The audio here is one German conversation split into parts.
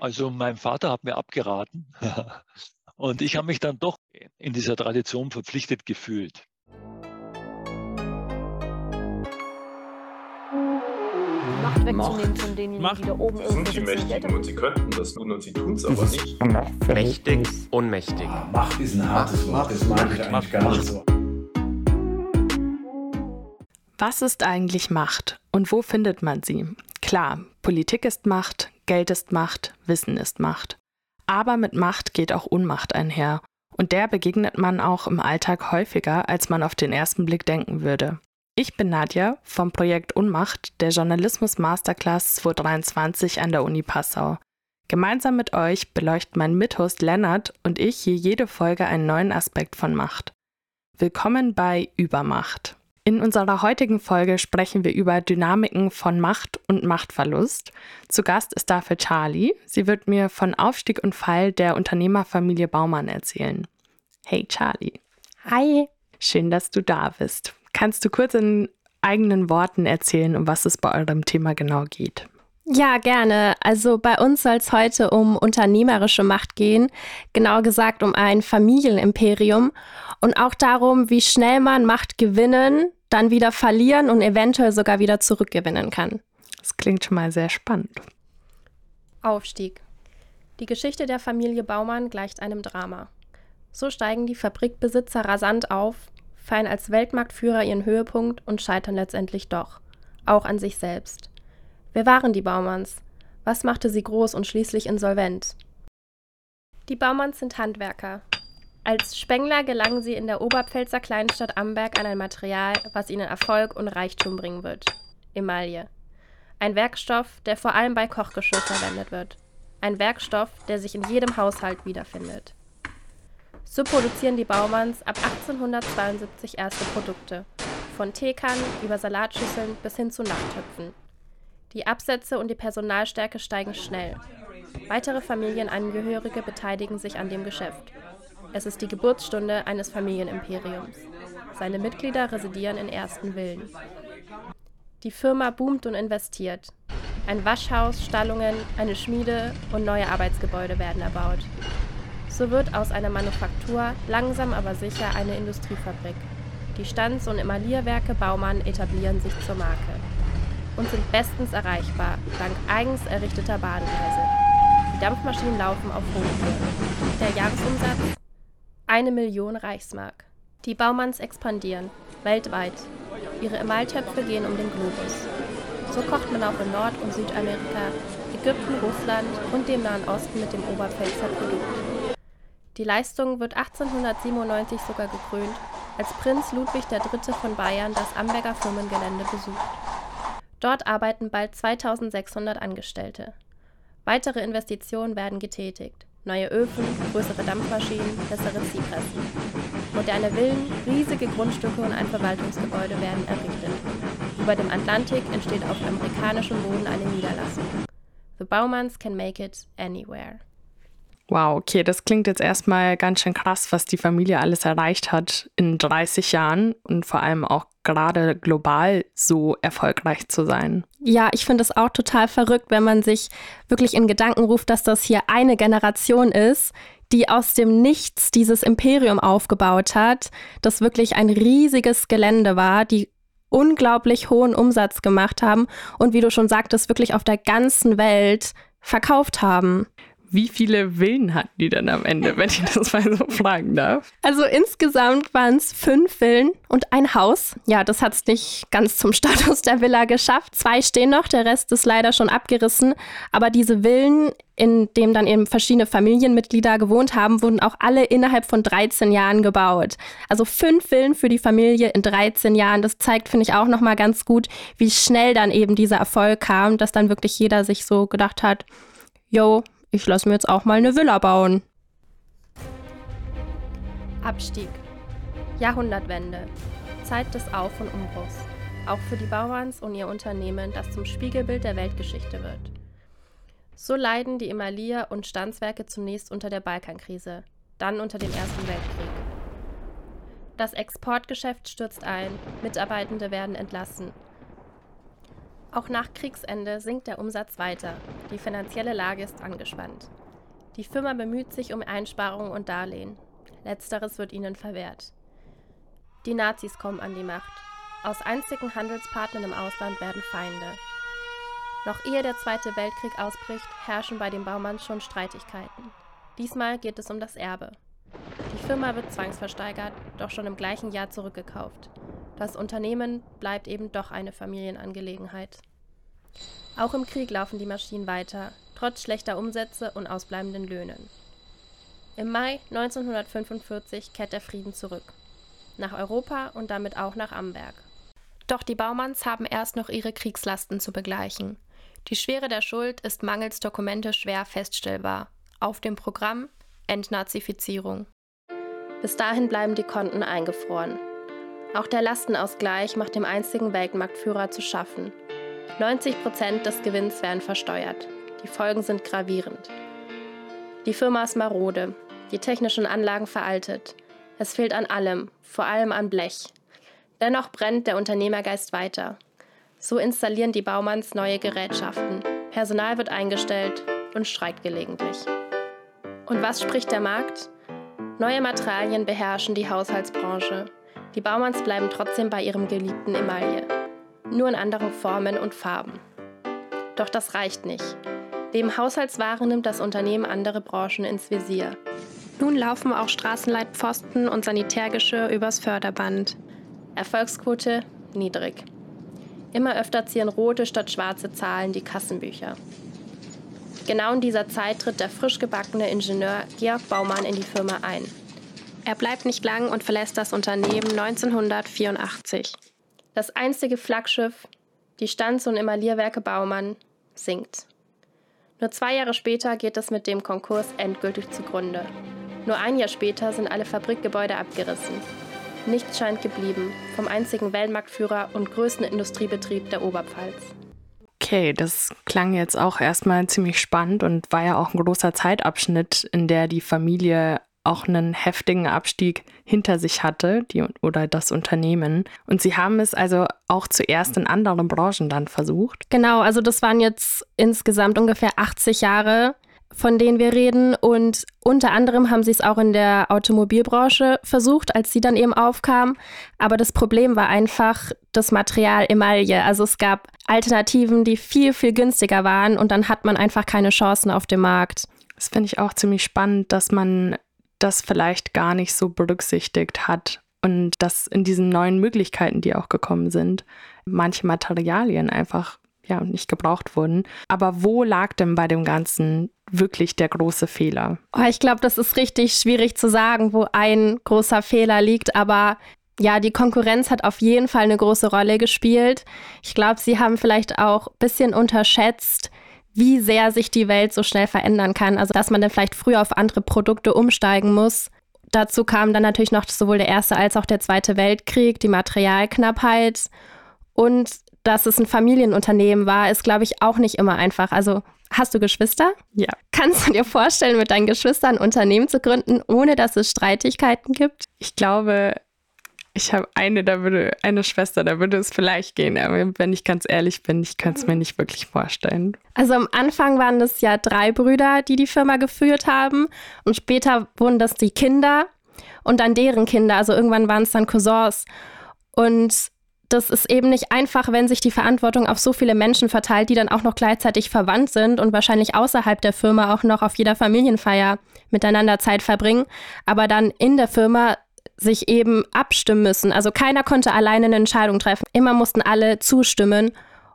Also mein Vater hat mir abgeraten und ich habe mich dann doch in dieser Tradition verpflichtet gefühlt. Macht wegzunehmen von denen, Macht. die da oben Das sind die. Mächtigen und sie könnten das tun und sie tun es aber nicht. Mächtig, ohnmächtig. Macht ist ein hartes Wort, das mag ich eigentlich gar nicht so. Was ist eigentlich Macht und wo findet man sie? Klar, Politik ist Macht, Geld ist Macht, Wissen ist Macht. Aber mit Macht geht auch Unmacht einher. Und der begegnet man auch im Alltag häufiger, als man auf den ersten Blick denken würde. Ich bin Nadja vom Projekt Unmacht der Journalismus Masterclass 2023 an der Uni Passau. Gemeinsam mit euch beleuchten mein Mithost Lennart und ich hier jede Folge einen neuen Aspekt von Macht. Willkommen bei Übermacht. In unserer heutigen Folge sprechen wir über Dynamiken von Macht und Machtverlust. Zu Gast ist dafür Charlie. Sie wird mir von Aufstieg und Fall der Unternehmerfamilie Baumann erzählen. Hey Charlie. Hi. Schön, dass du da bist. Kannst du kurz in eigenen Worten erzählen, um was es bei eurem Thema genau geht? Ja, gerne. Also bei uns soll es heute um unternehmerische Macht gehen, genauer gesagt um ein Familienimperium und auch darum, wie schnell man Macht gewinnen, dann wieder verlieren und eventuell sogar wieder zurückgewinnen kann. Das klingt schon mal sehr spannend. Aufstieg. Die Geschichte der Familie Baumann gleicht einem Drama. So steigen die Fabrikbesitzer rasant auf, feiern als Weltmarktführer ihren Höhepunkt und scheitern letztendlich doch, auch an sich selbst. Wer waren die Baumanns? Was machte sie groß und schließlich insolvent? Die Baumanns sind Handwerker. Als Spengler gelangen sie in der Oberpfälzer Kleinstadt Amberg an ein Material, was ihnen Erfolg und Reichtum bringen wird. Emaille. Ein Werkstoff, der vor allem bei Kochgeschirr verwendet wird. Ein Werkstoff, der sich in jedem Haushalt wiederfindet. So produzieren die Baumanns ab 1872 erste Produkte. Von Teekannen über Salatschüsseln bis hin zu Nachttöpfen. Die Absätze und die Personalstärke steigen schnell. Weitere Familienangehörige beteiligen sich an dem Geschäft. Es ist die Geburtsstunde eines Familienimperiums. Seine Mitglieder residieren in ersten Villen. Die Firma boomt und investiert. Ein Waschhaus, Stallungen, eine Schmiede und neue Arbeitsgebäude werden erbaut. So wird aus einer Manufaktur langsam aber sicher eine Industriefabrik. Die Stanz- und Emaillierwerke Baumann etablieren sich zur Marke und sind bestens erreichbar, dank eigens errichteter Bahngleise. Die Dampfmaschinen laufen auf Hochtouren. Der Jahresumsatz? Eine Million Reichsmark. Die Baumanns expandieren, weltweit. Ihre Emailtöpfe gehen um den Globus. So kocht man auch in Nord- und Südamerika, Ägypten, Russland und dem Nahen Osten mit dem Oberpfälzer Produkt. Die Leistung wird 1897 sogar gekrönt, als Prinz Ludwig III. von Bayern das Amberger Firmengelände besucht. Dort arbeiten bald 2600 Angestellte. Weitere Investitionen werden getätigt. Neue Öfen, größere Dampfmaschinen, bessere Ziehpressen. Moderne Villen, riesige Grundstücke und ein Verwaltungsgebäude werden errichtet. Über dem Atlantik entsteht auf amerikanischem Boden eine Niederlassung. The Baumanns can make it anywhere. Wow, okay, das klingt jetzt erstmal ganz schön krass, was die Familie alles erreicht hat in 30 Jahren und vor allem auch gerade global so erfolgreich zu sein. Ja, ich finde es auch total verrückt, wenn man sich wirklich in Gedanken ruft, dass das hier eine Generation ist, die aus dem Nichts dieses Imperium aufgebaut hat, das wirklich ein riesiges Gelände war, die unglaublich hohen Umsatz gemacht haben und wie du schon sagtest, wirklich auf der ganzen Welt verkauft haben. Wie viele Villen hatten die denn am Ende, wenn ich das mal so fragen darf? Also insgesamt waren es fünf Villen und ein Haus. Ja, das hat es nicht ganz zum Status der Villa geschafft. Zwei stehen noch, der Rest ist leider schon abgerissen. Aber diese Villen, in denen dann eben verschiedene Familienmitglieder gewohnt haben, wurden auch alle innerhalb von 13 Jahren gebaut. Also fünf Villen für die Familie in 13 Jahren. Das zeigt, finde ich, auch nochmal ganz gut, wie schnell dann eben dieser Erfolg kam, dass dann wirklich jeder sich so gedacht hat, yo, ich lasse mir jetzt auch mal eine Villa bauen. Abstieg. Jahrhundertwende. Zeit des Auf- und Umbruchs. Auch für die Bauerns und ihr Unternehmen, das zum Spiegelbild der Weltgeschichte wird. So leiden die Emaillier- und Stanzwerke zunächst unter der Balkankrise, dann unter dem Ersten Weltkrieg. Das Exportgeschäft stürzt ein, Mitarbeitende werden entlassen. Auch nach Kriegsende sinkt der Umsatz weiter. Die finanzielle Lage ist angespannt. Die Firma bemüht sich um Einsparungen und Darlehen. Letzteres wird ihnen verwehrt. Die Nazis kommen an die Macht. Aus einzigen Handelspartnern im Ausland werden Feinde. Noch ehe der Zweite Weltkrieg ausbricht, herrschen bei den Baumann schon Streitigkeiten. Diesmal geht es um das Erbe. Die Firma wird zwangsversteigert, doch schon im gleichen Jahr zurückgekauft. Das Unternehmen bleibt eben doch eine Familienangelegenheit. Auch im Krieg laufen die Maschinen weiter, trotz schlechter Umsätze und ausbleibenden Löhnen. Im Mai 1945 kehrt der Frieden zurück. Nach Europa und damit auch nach Amberg. Doch die Baumanns haben erst noch ihre Kriegslasten zu begleichen. Die Schwere der Schuld ist mangels Dokumente schwer feststellbar. Auf dem Programm Entnazifizierung. Bis dahin bleiben die Konten eingefroren. Auch der Lastenausgleich macht dem einzigen Weltmarktführer zu schaffen. 90 Prozent des Gewinns werden versteuert. Die Folgen sind gravierend. Die Firma ist marode, die technischen Anlagen veraltet. Es fehlt an allem, vor allem an Blech. Dennoch brennt der Unternehmergeist weiter. So installieren die Baumanns neue Gerätschaften. Personal wird eingestellt und streikt gelegentlich. Und was spricht der Markt? Neue Materialien beherrschen die Haushaltsbranche. Die Baumanns bleiben trotzdem bei ihrem geliebten Emaille. Nur in anderen Formen und Farben. Doch das reicht nicht. Neben Haushaltswaren nimmt das Unternehmen andere Branchen ins Visier. Nun laufen auch Straßenleitpfosten und Sanitärgeschirr übers Förderband. Erfolgsquote niedrig. Immer öfter ziehen rote statt schwarze Zahlen die Kassenbücher. Genau in dieser Zeit tritt der frisch gebackene Ingenieur Georg Baumann in die Firma ein. Er bleibt nicht lang und verlässt das Unternehmen 1984. Das einzige Flaggschiff, die Stanz- und Emaillierwerke Baumann, sinkt. Nur zwei Jahre später geht es mit dem Konkurs endgültig zugrunde. Nur ein Jahr später sind alle Fabrikgebäude abgerissen. Nichts scheint geblieben vom einzigen Weltmarktführer und größten Industriebetrieb der Oberpfalz. Okay, das klang jetzt auch erstmal ziemlich spannend und war ja auch ein großer Zeitabschnitt, in der die Familie auch einen heftigen Abstieg hinter sich hatte, die oder das Unternehmen. Und sie haben es also auch zuerst in anderen Branchen dann versucht. Genau, also das waren jetzt insgesamt ungefähr 80 Jahre, von denen wir reden. Und unter anderem haben sie es auch in der Automobilbranche versucht, als sie dann eben aufkam. Aber das Problem war einfach das Material Emaille. Also es gab Alternativen, die viel, viel günstiger waren und dann hat man einfach keine Chancen auf dem Markt. Das finde ich auch ziemlich spannend, dass man das vielleicht gar nicht so berücksichtigt hat und dass in diesen neuen Möglichkeiten, die auch gekommen sind, manche Materialien einfach ja nicht gebraucht wurden. Aber wo lag denn bei dem Ganzen wirklich der große Fehler? Oh, ich glaube, das ist richtig schwierig zu sagen, wo ein großer Fehler liegt, aber ja, die Konkurrenz hat auf jeden Fall eine große Rolle gespielt. Ich glaube, sie haben vielleicht auch ein bisschen unterschätzt, wie sehr sich die Welt so schnell verändern kann. Also, dass man dann vielleicht früher auf andere Produkte umsteigen muss. Dazu kam dann natürlich noch sowohl der Erste als auch der Zweite Weltkrieg, die Materialknappheit und dass es ein Familienunternehmen war, ist, glaube ich, auch nicht immer einfach. Also hast du Geschwister? Ja. Kannst du dir vorstellen, mit deinen Geschwistern ein Unternehmen zu gründen, ohne dass es Streitigkeiten gibt? Ich glaube, ich habe eine, da würde, eine Schwester, da würde es vielleicht gehen, aber wenn ich ganz ehrlich bin, ich kann es mir nicht wirklich vorstellen. Also am Anfang waren das ja drei Brüder, die die Firma geführt haben. Und später wurden das die Kinder und dann deren Kinder, also irgendwann waren es dann Cousins. Und das ist eben nicht einfach, wenn sich die Verantwortung auf so viele Menschen verteilt, die dann auch noch gleichzeitig verwandt sind und wahrscheinlich außerhalb der Firma auch noch auf jeder Familienfeier miteinander Zeit verbringen, aber dann in der Firma sich eben abstimmen müssen. Also keiner konnte alleine eine Entscheidung treffen. Immer mussten alle zustimmen.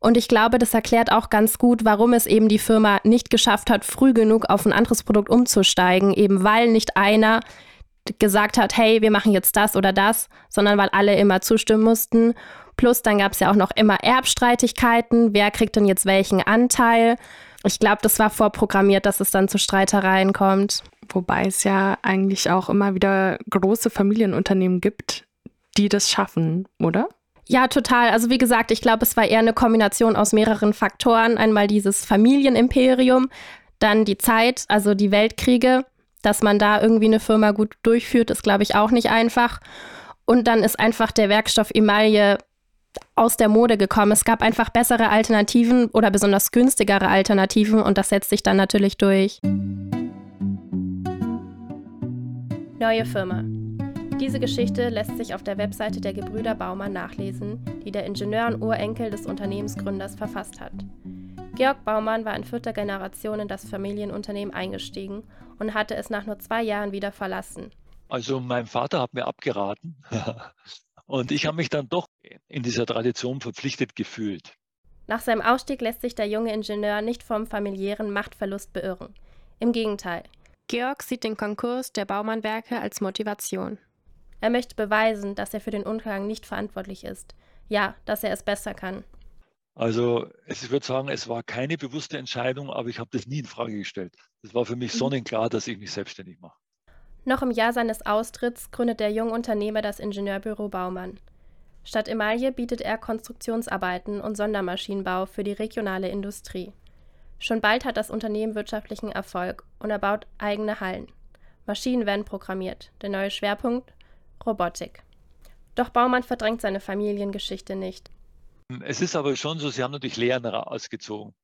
Und ich glaube, das erklärt auch ganz gut, warum es eben die Firma nicht geschafft hat, früh genug auf ein anderes Produkt umzusteigen, eben weil nicht einer gesagt hat, hey, wir machen jetzt das oder das, sondern weil alle immer zustimmen mussten. Plus dann gab es ja auch noch immer Erbstreitigkeiten, wer kriegt denn jetzt welchen Anteil. Ich glaube, das war vorprogrammiert, dass es dann zu Streitereien kommt. Wobei es ja eigentlich auch immer wieder große Familienunternehmen gibt, die das schaffen, oder? Ja, total. Also wie gesagt, ich glaube, es war eher eine Kombination aus mehreren Faktoren. Einmal dieses Familienimperium, dann die Zeit, also die Weltkriege dass man da irgendwie eine Firma gut durchführt, ist, glaube ich, auch nicht einfach. Und dann ist einfach der Werkstoff Emaille aus der Mode gekommen. Es gab einfach bessere Alternativen oder besonders günstigere Alternativen und das setzt sich dann natürlich durch. Neue Firma. Diese Geschichte lässt sich auf der Webseite der Gebrüder Baumann nachlesen, die der Ingenieur und Urenkel des Unternehmensgründers verfasst hat. Georg Baumann war in vierter Generation in das Familienunternehmen eingestiegen und hatte es nach nur zwei Jahren wieder verlassen. Also mein Vater hat mir abgeraten und ich habe mich dann doch in dieser Tradition verpflichtet gefühlt. Nach seinem Ausstieg lässt sich der junge Ingenieur nicht vom familiären Machtverlust beirren. Im Gegenteil. Georg sieht den Konkurs der Baumannwerke als Motivation. Er möchte beweisen, dass er für den Untergang nicht verantwortlich ist. Ja, dass er es besser kann. Also ich würde sagen, es war keine bewusste Entscheidung, aber ich habe das nie in Frage gestellt. Es war für mich mhm. sonnenklar, dass ich mich selbstständig mache. Noch im Jahr seines Austritts gründet der junge Unternehmer das Ingenieurbüro Baumann. Statt Emaille bietet er Konstruktionsarbeiten und Sondermaschinenbau für die regionale Industrie. Schon bald hat das Unternehmen wirtschaftlichen Erfolg und er baut eigene Hallen. Maschinen werden programmiert. Der neue Schwerpunkt? Robotik. Doch Baumann verdrängt seine Familiengeschichte nicht. Es ist aber schon so, Sie haben natürlich Lehren ausgezogen.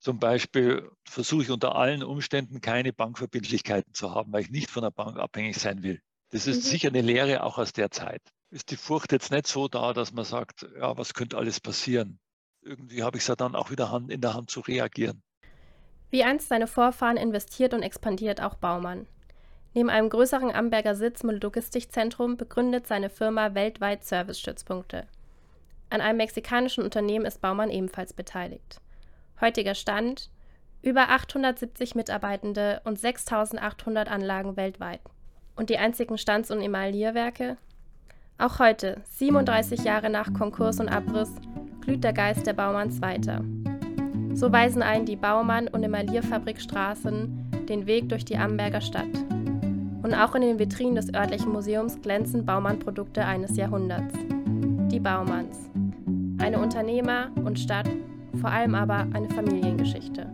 Zum Beispiel versuche ich unter allen Umständen keine Bankverbindlichkeiten zu haben, weil ich nicht von der Bank abhängig sein will. Das ist mhm. sicher eine Lehre auch aus der Zeit. Ist die Furcht jetzt nicht so da, dass man sagt, ja, was könnte alles passieren? Irgendwie habe ich es ja dann auch wieder in der Hand zu reagieren. Wie einst seine Vorfahren investiert und expandiert auch Baumann. Neben einem größeren Amberger Sitz mit Logistikzentrum begründet seine Firma weltweit Servicestützpunkte. An einem mexikanischen Unternehmen ist Baumann ebenfalls beteiligt. Heutiger Stand: über 870 Mitarbeitende und 6800 Anlagen weltweit. Und die einzigen Stands- und Emaillierwerke? Auch heute, 37 Jahre nach Konkurs und Abriss, glüht der Geist der Baumanns weiter. So weisen einen die Baumann- und Emaillierfabrikstraßen den Weg durch die Amberger Stadt. Und auch in den Vitrinen des örtlichen Museums glänzen Baumann-Produkte eines Jahrhunderts. Die Baumanns. Eine Unternehmer- und Stadt, vor allem aber eine Familiengeschichte.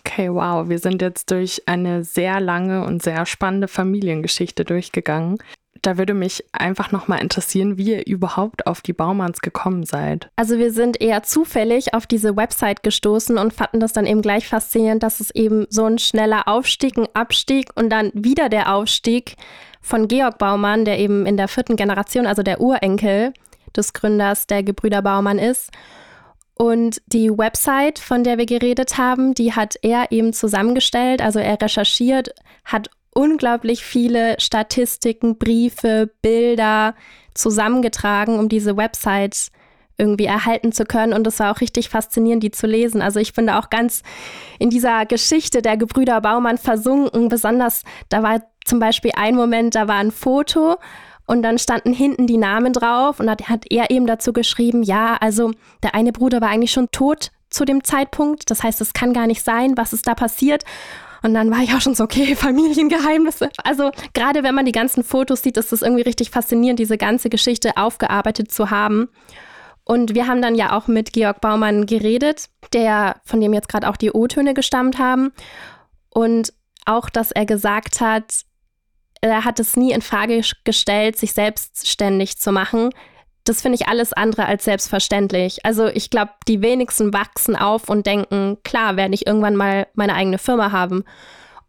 Okay, wow, wir sind jetzt durch eine sehr lange und sehr spannende Familiengeschichte durchgegangen. Da würde mich einfach nochmal interessieren, wie ihr überhaupt auf die Baumanns gekommen seid. Also wir sind eher zufällig auf diese Website gestoßen und fanden das dann eben gleich faszinierend, dass es eben so ein schneller Aufstieg, ein Abstieg und dann wieder der Aufstieg von Georg Baumann, der eben in der vierten Generation, also der Urenkel, des Gründers der Gebrüder Baumann ist. Und die Website, von der wir geredet haben, die hat er eben zusammengestellt. Also er recherchiert, hat unglaublich viele Statistiken, Briefe, Bilder zusammengetragen, um diese Website irgendwie erhalten zu können. Und es war auch richtig faszinierend, die zu lesen. Also ich bin da auch ganz in dieser Geschichte der Gebrüder Baumann versunken. Besonders, da war zum Beispiel ein Moment, da war ein Foto und dann standen hinten die Namen drauf und da hat er eben dazu geschrieben, ja, also der eine Bruder war eigentlich schon tot zu dem Zeitpunkt. Das heißt, es kann gar nicht sein, was ist da passiert. Und dann war ich auch schon so, okay, Familiengeheimnisse. Also gerade wenn man die ganzen Fotos sieht, ist es irgendwie richtig faszinierend, diese ganze Geschichte aufgearbeitet zu haben. Und wir haben dann ja auch mit Georg Baumann geredet, der, von dem jetzt gerade auch die O-Töne gestammt haben. Und auch, dass er gesagt hat, er hat es nie in Frage gestellt, sich selbstständig zu machen. Das finde ich alles andere als selbstverständlich. Also ich glaube, die wenigsten wachsen auf und denken, klar, werde ich irgendwann mal meine eigene Firma haben.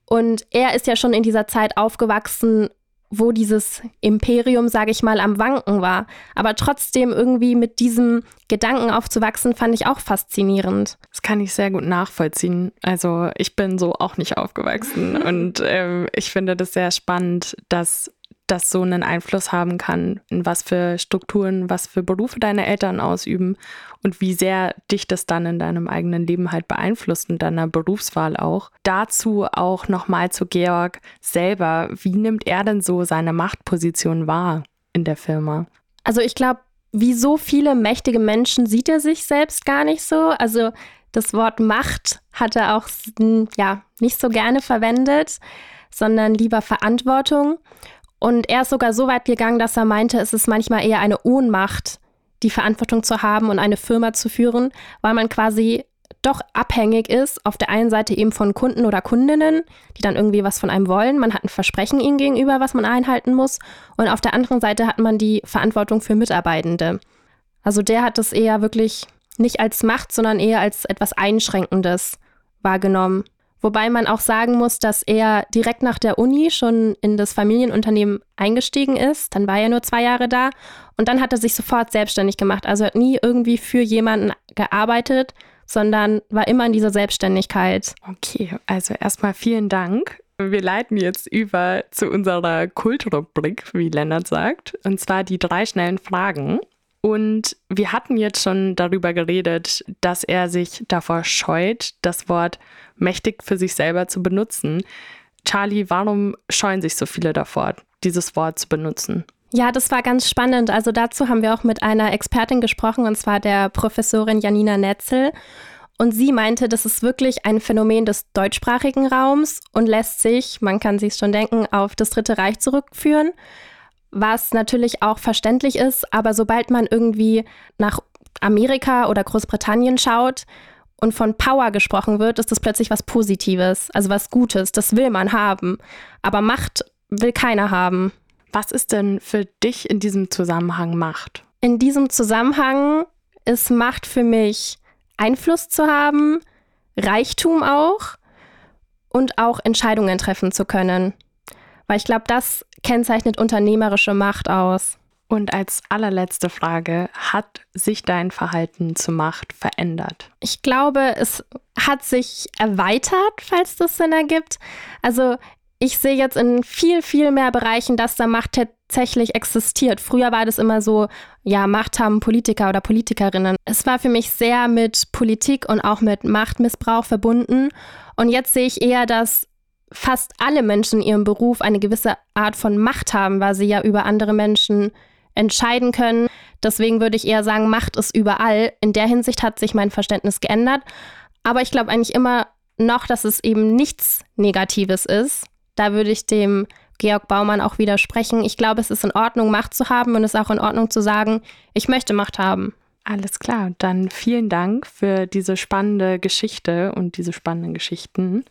Und er ist ja schon in dieser Zeit aufgewachsen wo dieses Imperium, sage ich mal, am Wanken war. Aber trotzdem irgendwie mit diesem Gedanken aufzuwachsen, fand ich auch faszinierend. Das kann ich sehr gut nachvollziehen. Also ich bin so auch nicht aufgewachsen und äh, ich finde das sehr spannend, dass das so einen Einfluss haben kann, in was für Strukturen, was für Berufe deine Eltern ausüben und wie sehr dich das dann in deinem eigenen Leben halt beeinflusst und deiner Berufswahl auch. Dazu auch nochmal zu Georg selber. Wie nimmt er denn so seine Machtposition wahr in der Firma? Also ich glaube, wie so viele mächtige Menschen sieht er sich selbst gar nicht so. Also das Wort Macht hat er auch ja, nicht so gerne verwendet, sondern lieber Verantwortung. Und er ist sogar so weit gegangen, dass er meinte, es ist manchmal eher eine Ohnmacht, die Verantwortung zu haben und eine Firma zu führen, weil man quasi doch abhängig ist, auf der einen Seite eben von Kunden oder Kundinnen, die dann irgendwie was von einem wollen. Man hat ein Versprechen ihnen gegenüber, was man einhalten muss. Und auf der anderen Seite hat man die Verantwortung für Mitarbeitende. Also der hat es eher wirklich nicht als Macht, sondern eher als etwas Einschränkendes wahrgenommen. Wobei man auch sagen muss, dass er direkt nach der Uni schon in das Familienunternehmen eingestiegen ist. Dann war er nur zwei Jahre da und dann hat er sich sofort selbstständig gemacht. Also hat nie irgendwie für jemanden gearbeitet, sondern war immer in dieser Selbstständigkeit. Okay, also erstmal vielen Dank. Wir leiten jetzt über zu unserer Kultrubrik, wie Lennart sagt, und zwar die drei schnellen Fragen. Und wir hatten jetzt schon darüber geredet, dass er sich davor scheut, das Wort mächtig für sich selber zu benutzen. Charlie, warum scheuen sich so viele davor, dieses Wort zu benutzen? Ja, das war ganz spannend. Also dazu haben wir auch mit einer Expertin gesprochen, und zwar der Professorin Janina Netzel. Und sie meinte, das ist wirklich ein Phänomen des deutschsprachigen Raums und lässt sich, man kann sich schon denken, auf das Dritte Reich zurückführen was natürlich auch verständlich ist, aber sobald man irgendwie nach Amerika oder Großbritannien schaut und von Power gesprochen wird, ist das plötzlich was Positives, also was Gutes, das will man haben. Aber Macht will keiner haben. Was ist denn für dich in diesem Zusammenhang Macht? In diesem Zusammenhang ist Macht für mich Einfluss zu haben, Reichtum auch und auch Entscheidungen treffen zu können. Weil ich glaube, das kennzeichnet unternehmerische Macht aus. Und als allerletzte Frage, hat sich dein Verhalten zu Macht verändert? Ich glaube, es hat sich erweitert, falls das Sinn ergibt. Also ich sehe jetzt in viel, viel mehr Bereichen, dass da Macht tatsächlich existiert. Früher war das immer so, ja, Macht haben Politiker oder Politikerinnen. Es war für mich sehr mit Politik und auch mit Machtmissbrauch verbunden. Und jetzt sehe ich eher, dass fast alle Menschen in ihrem Beruf eine gewisse Art von Macht haben, weil sie ja über andere Menschen entscheiden können. Deswegen würde ich eher sagen, Macht ist überall. In der Hinsicht hat sich mein Verständnis geändert. Aber ich glaube eigentlich immer noch, dass es eben nichts Negatives ist. Da würde ich dem Georg Baumann auch widersprechen. Ich glaube, es ist in Ordnung, Macht zu haben und es ist auch in Ordnung zu sagen, ich möchte Macht haben. Alles klar, dann vielen Dank für diese spannende Geschichte und diese spannenden Geschichten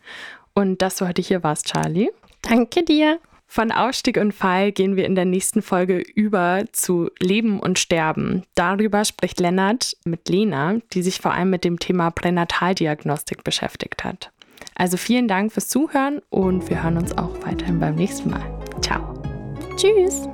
und dass du heute hier warst, Charlie. Danke dir. Von Aufstieg und Fall gehen wir in der nächsten Folge über zu Leben und Sterben. Darüber spricht Lennart mit Lena, die sich vor allem mit dem Thema Pränataldiagnostik beschäftigt hat. Also vielen Dank fürs Zuhören und wir hören uns auch weiterhin beim nächsten Mal. Ciao. Tschüss.